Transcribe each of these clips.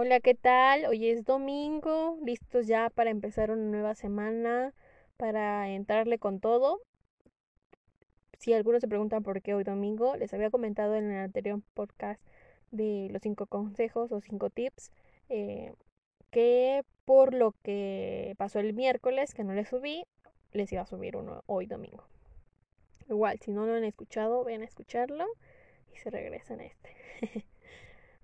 Hola, ¿qué tal? Hoy es domingo, listos ya para empezar una nueva semana, para entrarle con todo. Si algunos se preguntan por qué hoy domingo, les había comentado en el anterior podcast de los cinco consejos o cinco tips, eh, que por lo que pasó el miércoles, que no les subí, les iba a subir uno hoy domingo. Igual, si no lo han escuchado, ven a escucharlo y se regresan a este.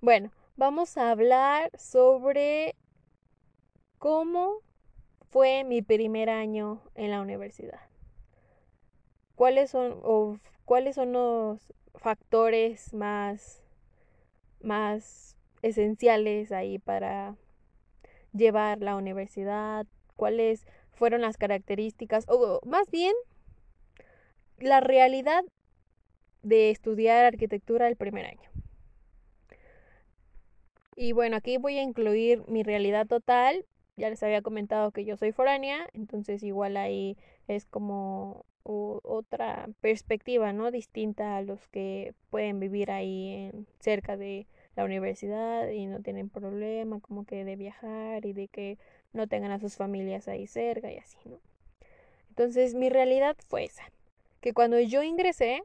bueno, vamos a hablar sobre cómo fue mi primer año en la universidad. ¿Cuáles son, o, cuáles son los factores más, más esenciales ahí para llevar la universidad? ¿Cuáles fueron las características, o más bien la realidad de estudiar arquitectura el primer año? Y bueno, aquí voy a incluir mi realidad total. Ya les había comentado que yo soy foránea, entonces igual ahí es como otra perspectiva, ¿no? Distinta a los que pueden vivir ahí en, cerca de la universidad y no tienen problema como que de viajar y de que no tengan a sus familias ahí cerca y así, ¿no? Entonces mi realidad fue esa, que cuando yo ingresé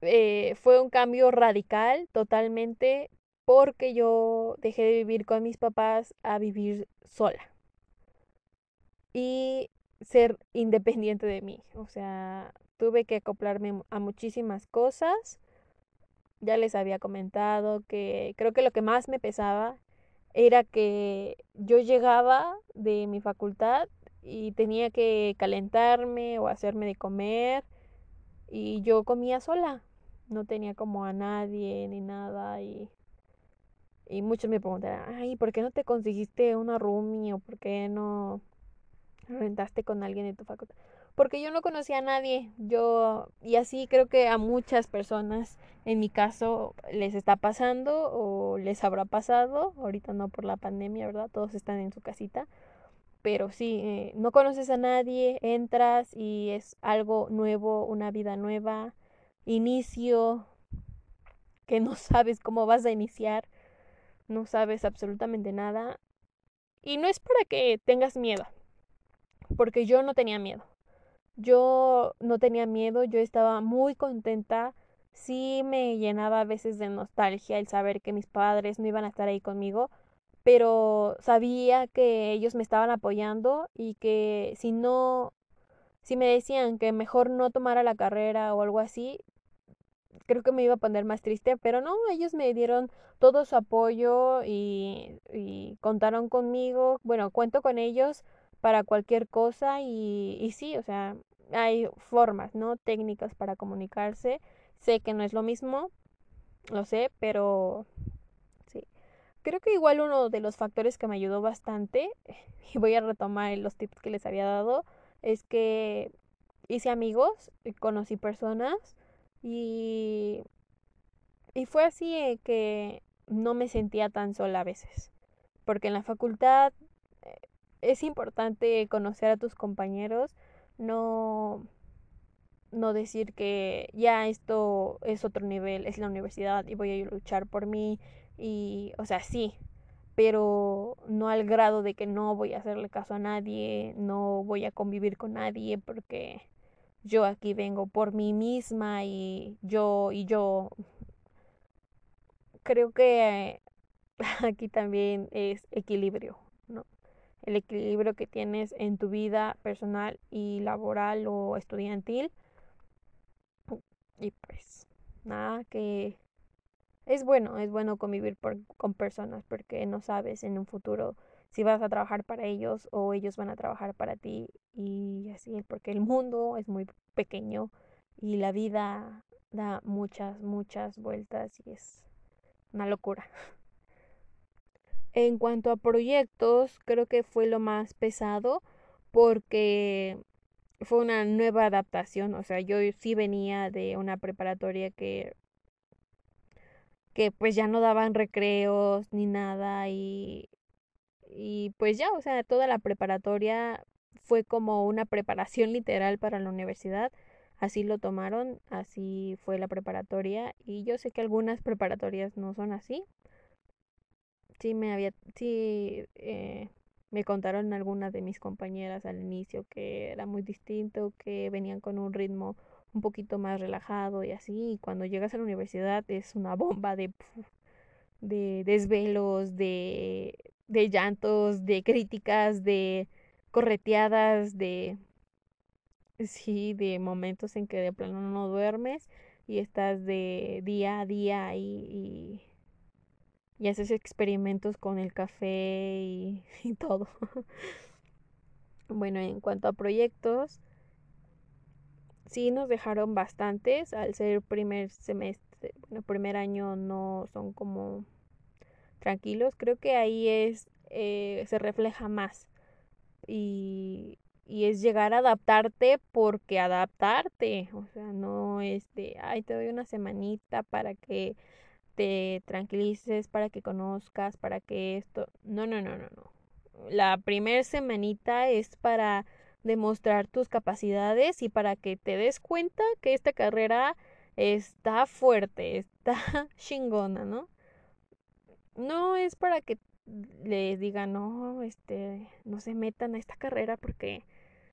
eh, fue un cambio radical totalmente porque yo dejé de vivir con mis papás a vivir sola y ser independiente de mí. O sea, tuve que acoplarme a muchísimas cosas. Ya les había comentado que creo que lo que más me pesaba era que yo llegaba de mi facultad y tenía que calentarme o hacerme de comer y yo comía sola no tenía como a nadie ni nada y, y muchos me preguntarán, ay, ¿por qué no te conseguiste una roomie o por qué no rentaste con alguien de tu facultad? Porque yo no conocía a nadie, yo, y así creo que a muchas personas en mi caso les está pasando o les habrá pasado, ahorita no por la pandemia, ¿verdad? Todos están en su casita, pero sí, eh, no conoces a nadie, entras y es algo nuevo, una vida nueva, inicio que no sabes cómo vas a iniciar, no sabes absolutamente nada. Y no es para que tengas miedo, porque yo no tenía miedo. Yo no tenía miedo, yo estaba muy contenta. Sí me llenaba a veces de nostalgia el saber que mis padres no iban a estar ahí conmigo, pero sabía que ellos me estaban apoyando y que si no, si me decían que mejor no tomara la carrera o algo así, creo que me iba a poner más triste, pero no, ellos me dieron todo su apoyo y, contaron conmigo, bueno, cuento con ellos para cualquier cosa y, y sí, o sea, hay formas, ¿no? Técnicas para comunicarse. Sé que no es lo mismo, lo sé, pero sí. Creo que igual uno de los factores que me ayudó bastante, y voy a retomar los tips que les había dado, es que hice amigos, conocí personas y, y fue así que no me sentía tan sola a veces, porque en la facultad eh, es importante conocer a tus compañeros, no, no decir que ya esto es otro nivel, es la universidad y voy a luchar por mí y, o sea, sí, pero no al grado de que no voy a hacerle caso a nadie, no voy a convivir con nadie porque yo aquí vengo por mí misma y yo y yo creo que aquí también es equilibrio, ¿no? El equilibrio que tienes en tu vida personal y laboral o estudiantil. Y pues nada, que es bueno, es bueno convivir con personas porque no sabes en un futuro si vas a trabajar para ellos o ellos van a trabajar para ti y así, porque el mundo es muy pequeño y la vida da muchas, muchas vueltas y es una locura. En cuanto a proyectos, creo que fue lo más pesado porque fue una nueva adaptación. O sea, yo sí venía de una preparatoria que que pues ya no daban recreos ni nada y y pues ya, o sea, toda la preparatoria fue como una preparación literal para la universidad. Así lo tomaron, así fue la preparatoria y yo sé que algunas preparatorias no son así. Sí me había, sí eh, me contaron algunas de mis compañeras al inicio que era muy distinto, que venían con un ritmo un poquito más relajado y así. Y cuando llegas a la universidad es una bomba de, de desvelos, de, de llantos, de críticas, de correteadas, de sí, de momentos en que de plano no duermes y estás de día a día y, y, haces experimentos con el café y, y todo. bueno, en cuanto a proyectos, sí nos dejaron bastantes al ser primer semestre, bueno, primer año no son como tranquilos, creo que ahí es, eh, se refleja más y, y es llegar a adaptarte porque adaptarte, o sea, no es de, ay, te doy una semanita para que te tranquilices, para que conozcas, para que esto, no, no, no, no, no. La primera semanita es para demostrar tus capacidades y para que te des cuenta que esta carrera está fuerte, está chingona, ¿no? No es para que les digan, no, este, no se metan a esta carrera porque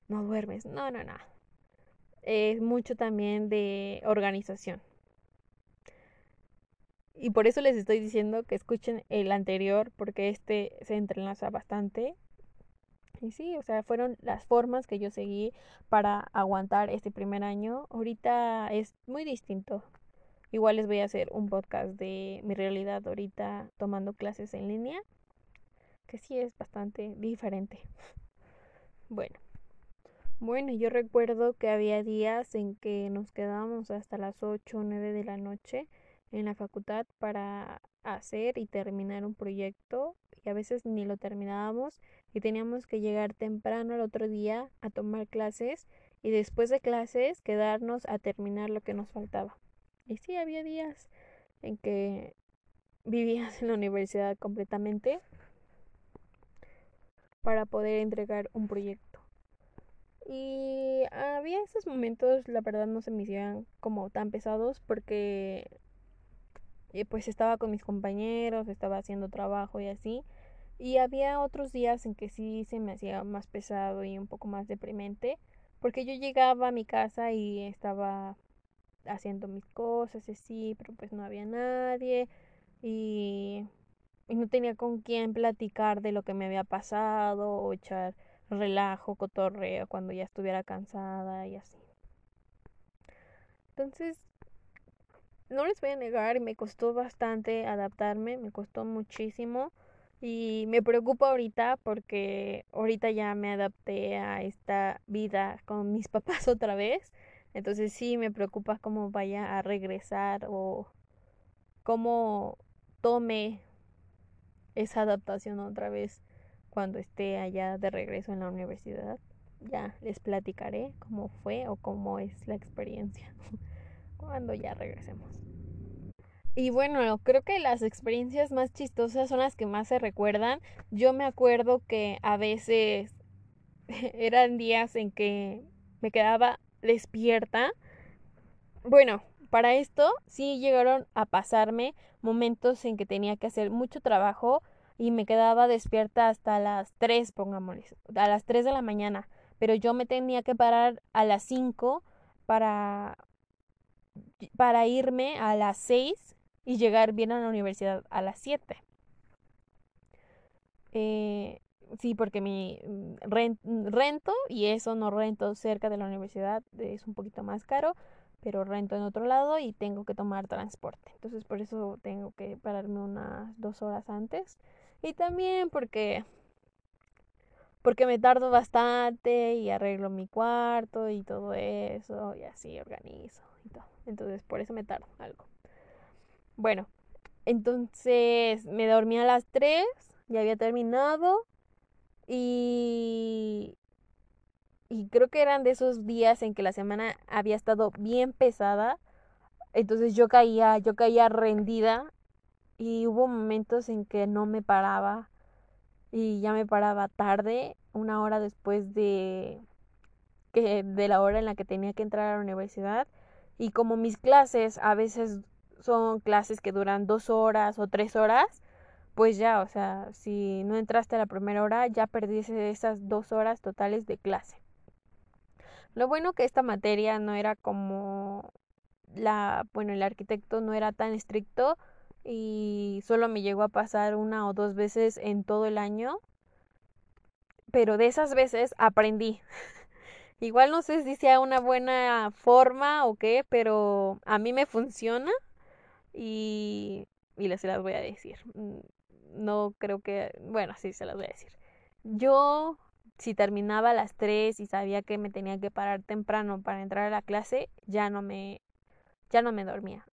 no duermes. No, no, no. Es mucho también de organización. Y por eso les estoy diciendo que escuchen el anterior porque este se entrelaza bastante. Y sí, o sea, fueron las formas que yo seguí para aguantar este primer año. Ahorita es muy distinto. Igual les voy a hacer un podcast de mi realidad ahorita tomando clases en línea, que sí es bastante diferente. Bueno. Bueno, yo recuerdo que había días en que nos quedábamos hasta las 8 o 9 de la noche en la facultad para hacer y terminar un proyecto y a veces ni lo terminábamos y teníamos que llegar temprano al otro día a tomar clases y después de clases quedarnos a terminar lo que nos faltaba. Y sí, había días en que vivías en la universidad completamente para poder entregar un proyecto. Y había esos momentos, la verdad, no se me hicieron como tan pesados porque eh, pues estaba con mis compañeros, estaba haciendo trabajo y así. Y había otros días en que sí se me hacía más pesado y un poco más deprimente, porque yo llegaba a mi casa y estaba haciendo mis cosas así, pero pues no había nadie y, y no tenía con quién platicar de lo que me había pasado o echar relajo, cotorreo cuando ya estuviera cansada y así. Entonces, no les voy a negar, me costó bastante adaptarme, me costó muchísimo y me preocupa ahorita porque ahorita ya me adapté a esta vida con mis papás otra vez. Entonces sí me preocupa cómo vaya a regresar o cómo tome esa adaptación otra vez cuando esté allá de regreso en la universidad. Ya les platicaré cómo fue o cómo es la experiencia cuando ya regresemos. Y bueno, creo que las experiencias más chistosas son las que más se recuerdan. Yo me acuerdo que a veces eran días en que me quedaba despierta. Bueno, para esto sí llegaron a pasarme momentos en que tenía que hacer mucho trabajo y me quedaba despierta hasta las 3, pongámosles, a las 3 de la mañana, pero yo me tenía que parar a las 5 para para irme a las 6 y llegar bien a la universidad a las 7. Eh, sí, porque mi mm, rento y eso no rento cerca de la universidad es un poquito más caro, pero rento en otro lado y tengo que tomar transporte. Entonces por eso tengo que pararme unas dos horas antes y también porque porque me tardo bastante y arreglo mi cuarto y todo eso y así organizo y todo. Entonces por eso me tardo algo. Bueno, entonces me dormí a las 3, ya había terminado y y creo que eran de esos días en que la semana había estado bien pesada. Entonces yo caía, yo caía rendida y hubo momentos en que no me paraba y ya me paraba tarde, una hora después de que de la hora en la que tenía que entrar a la universidad y como mis clases a veces son clases que duran dos horas o tres horas, pues ya, o sea, si no entraste a la primera hora, ya perdiste esas dos horas totales de clase. Lo bueno que esta materia no era como la, bueno, el arquitecto no era tan estricto y solo me llegó a pasar una o dos veces en todo el año. Pero de esas veces aprendí. Igual no sé si sea una buena forma o qué, pero a mí me funciona y, y se las voy a decir. No creo que, bueno, sí se las voy a decir. Yo si terminaba a las 3 y sabía que me tenía que parar temprano para entrar a la clase, ya no me, ya no me dormía.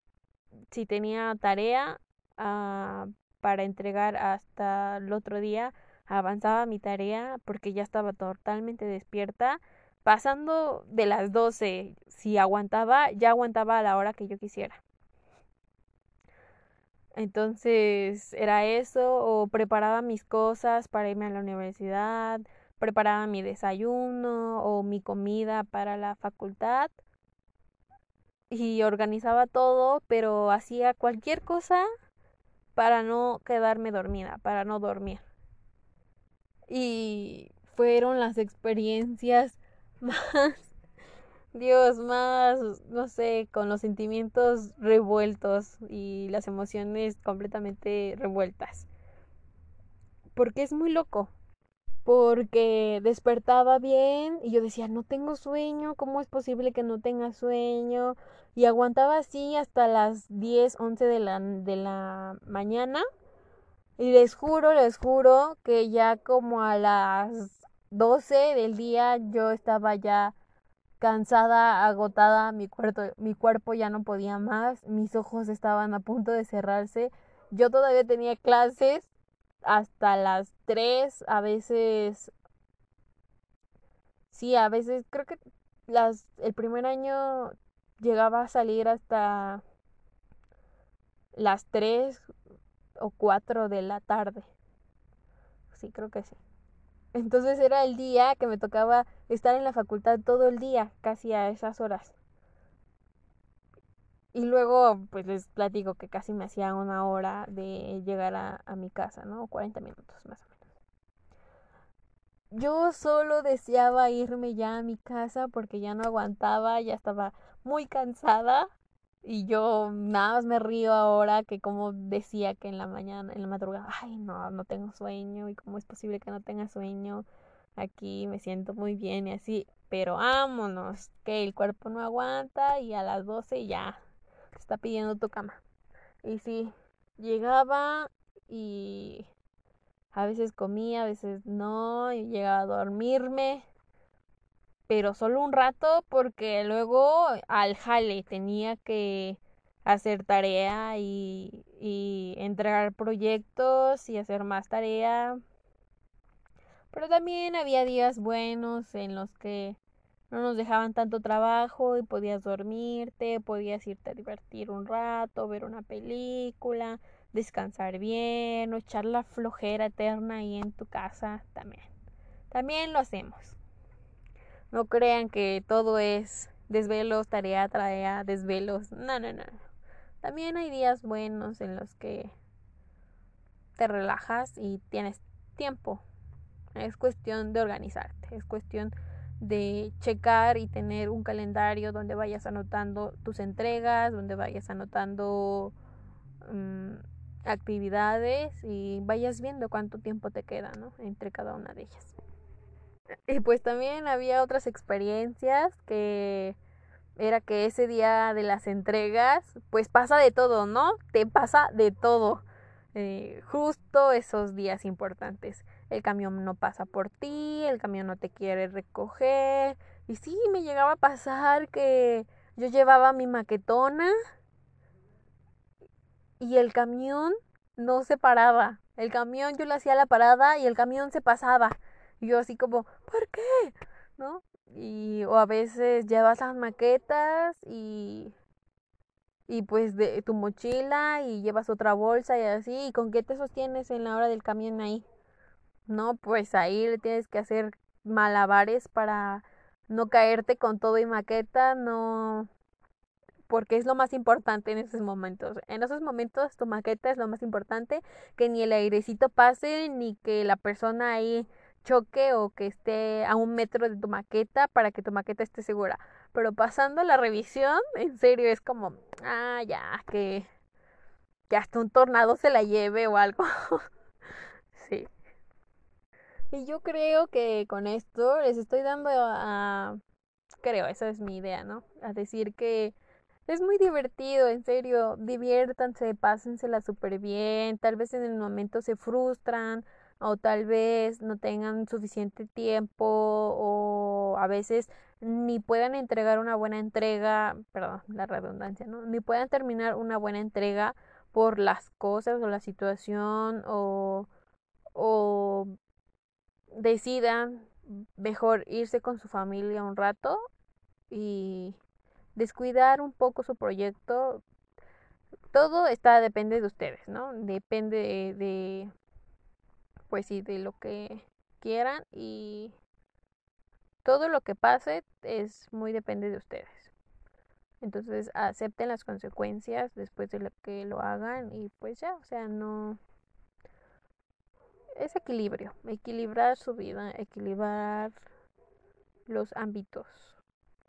Si tenía tarea uh, para entregar hasta el otro día, avanzaba mi tarea porque ya estaba totalmente despierta. Pasando de las 12, si aguantaba, ya aguantaba a la hora que yo quisiera. Entonces era eso, o preparaba mis cosas para irme a la universidad, preparaba mi desayuno o mi comida para la facultad y organizaba todo, pero hacía cualquier cosa para no quedarme dormida, para no dormir. Y fueron las experiencias más, Dios, más, no sé, con los sentimientos revueltos y las emociones completamente revueltas. Porque es muy loco, porque despertaba bien y yo decía, no tengo sueño, ¿cómo es posible que no tenga sueño? Y aguantaba así hasta las 10, 11 de la, de la mañana. Y les juro, les juro que ya como a las 12 del día yo estaba ya cansada, agotada, mi cuerpo, mi cuerpo ya no podía más, mis ojos estaban a punto de cerrarse. Yo todavía tenía clases hasta las 3, a veces sí, a veces creo que las el primer año llegaba a salir hasta las 3 o 4 de la tarde. Sí, creo que sí. Entonces era el día que me tocaba estar en la facultad todo el día, casi a esas horas. Y luego, pues les platico que casi me hacía una hora de llegar a, mi casa, ¿no? 40 minutos más o menos. Yo solo deseaba irme ya a mi casa porque ya no aguantaba, ya estaba muy cansada. Y yo nada más me río ahora que como decía que en la mañana, en la madrugada, ay no, no tengo sueño y cómo es posible que no tenga sueño. Aquí me siento muy bien y así, pero vámonos, que el cuerpo no aguanta y a las 12 ya está pidiendo tu cama. Y sí, llegaba y a veces comía, a veces no, y llegaba a dormirme, pero solo un rato porque luego al jale tenía que hacer tarea y, y entregar proyectos y hacer más tarea. Pero también había días buenos en los que no nos dejaban tanto trabajo y podías dormirte, podías irte a divertir un rato, ver una película, descansar bien o echar la flojera eterna ahí en tu casa también. También lo hacemos. No crean que todo es desvelos, tarea, tarea, desvelos. No, no, no. También hay días buenos en los que te relajas y tienes tiempo. Es cuestión de organizarte, es cuestión de checar y tener un calendario donde vayas anotando tus entregas, donde vayas anotando mm, actividades y vayas viendo cuánto tiempo te queda, ¿no? Entre cada una de ellas. Y pues también había otras experiencias que era que ese día de las entregas, pues pasa de todo, ¿no? Te pasa de todo. Eh, justo esos días importantes. el camión no pasa por ti, el camión no te quiere recoger. Y sí, me llegaba a pasar que yo llevaba mi maquetona y el camión no se paraba. El camión yo le hacía la parada y el camión se pasaba. Y yo así como, ¿por qué? ¿No? Y o a veces llevas las maquetas y y pues de tu mochila y llevas otra bolsa y así, ¿y con qué te sostienes en la hora del camión ahí? No, pues ahí le tienes que hacer malabares para no caerte con todo y maqueta, no porque es lo más importante en esos momentos. En esos momentos tu maqueta es lo más importante, que ni el airecito pase, ni que la persona ahí choque o que esté a un metro de tu maqueta para que tu maqueta esté segura. Pero pasando la revisión, en serio, es como, ah, ya, que, que hasta un tornado se la lleve o algo. sí. Y yo creo que con esto les estoy dando a... Creo, esa es mi idea, ¿no? A decir que es muy divertido, en serio, diviértanse, pásensela súper bien, tal vez en el momento se frustran o tal vez no tengan suficiente tiempo o a veces ni puedan entregar una buena entrega, perdón, la redundancia, ¿no? Ni puedan terminar una buena entrega por las cosas o la situación o, o decidan mejor irse con su familia un rato y descuidar un poco su proyecto. Todo está, depende de ustedes, ¿no? Depende de, pues sí, de lo que quieran y todo lo que pase es muy depende de ustedes. Entonces acepten las consecuencias después de lo que lo hagan y pues ya, o sea, no... Es equilibrio, equilibrar su vida, equilibrar los ámbitos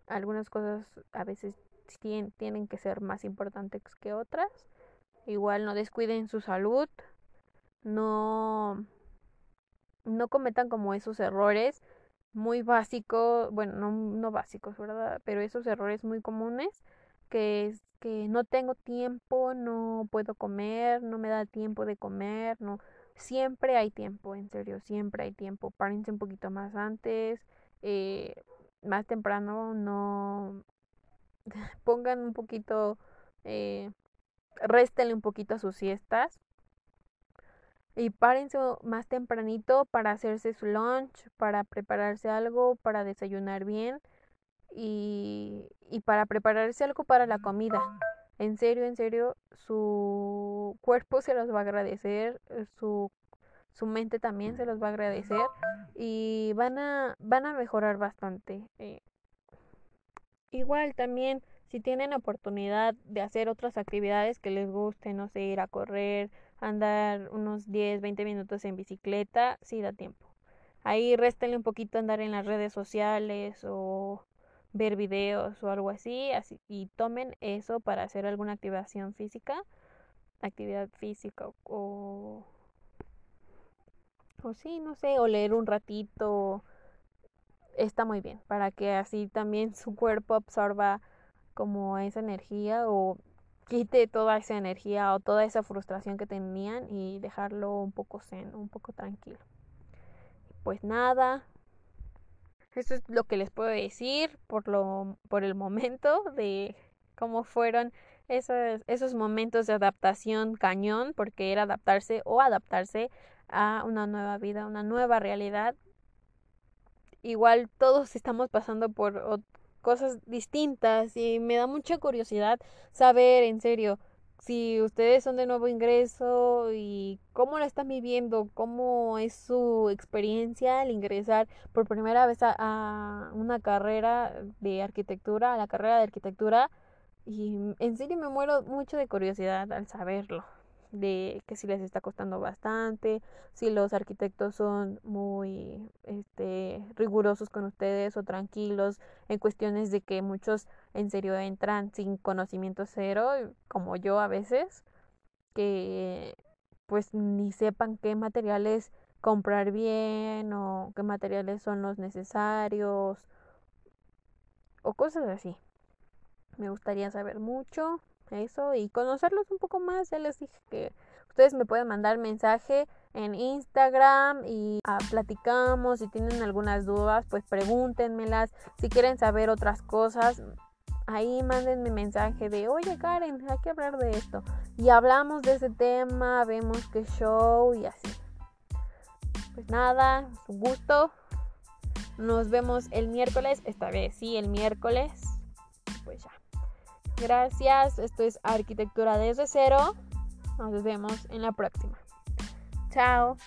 algunas cosas a veces tienen que ser más importantes que otras. Igual no descuiden su salud, no, no cometan como esos errores muy básicos, bueno, no, no básicos, ¿verdad? Pero esos errores muy comunes, que es que no tengo tiempo, no puedo comer, no me da tiempo de comer, no. Siempre hay tiempo, en serio, siempre hay tiempo. Párense un poquito más antes. Eh, más temprano no pongan un poquito, eh, réstenle un poquito a sus siestas y párense más tempranito para hacerse su lunch, para prepararse algo, para desayunar bien y, y para prepararse algo para la comida. En serio, en serio, su cuerpo se los va a agradecer, su su mente también se los va a agradecer y van a, van a mejorar bastante. Eh, igual también si tienen oportunidad de hacer otras actividades que les gusten, no sé, ir a correr, andar unos 10, 20 minutos en bicicleta, sí da tiempo. Ahí réstenle un poquito andar en las redes sociales o ver videos o algo así, así y tomen eso para hacer alguna activación física, actividad física o o sí, no sé, o leer un ratito, está muy bien, para que así también su cuerpo absorba como esa energía o quite toda esa energía o toda esa frustración que tenían y dejarlo un poco zen, un poco tranquilo. Pues nada, eso es lo que les puedo decir por lo por el momento de cómo fueron esos, esos momentos de adaptación cañón, porque era adaptarse o adaptarse a una nueva vida, una nueva realidad. Igual todos estamos pasando por cosas distintas y me da mucha curiosidad saber en serio si ustedes son de nuevo ingreso y cómo lo están viviendo, cómo es su experiencia al ingresar por primera vez a, a una carrera de arquitectura, a la carrera de arquitectura. Y en serio me muero mucho de curiosidad al saberlo de que si les está costando bastante, si los arquitectos son muy este, rigurosos con ustedes o tranquilos en cuestiones de que muchos en serio entran sin conocimiento cero, como yo a veces, que pues ni sepan qué materiales comprar bien o qué materiales son los necesarios o cosas así. Me gustaría saber mucho eso y conocerlos un poco más. Ya les dije que ustedes me pueden mandar mensaje en Instagram y ah, platicamos. Si tienen algunas dudas, pues pregúntenmelas. Si quieren saber otras cosas, ahí mándenme mensaje de, oye Karen, hay que hablar de esto. Y hablamos de ese tema, vemos qué show y así. Pues nada, un gusto. Nos vemos el miércoles, esta vez sí, el miércoles. Pues ya. Gracias, esto es Arquitectura desde cero. Nos vemos en la próxima. Chao.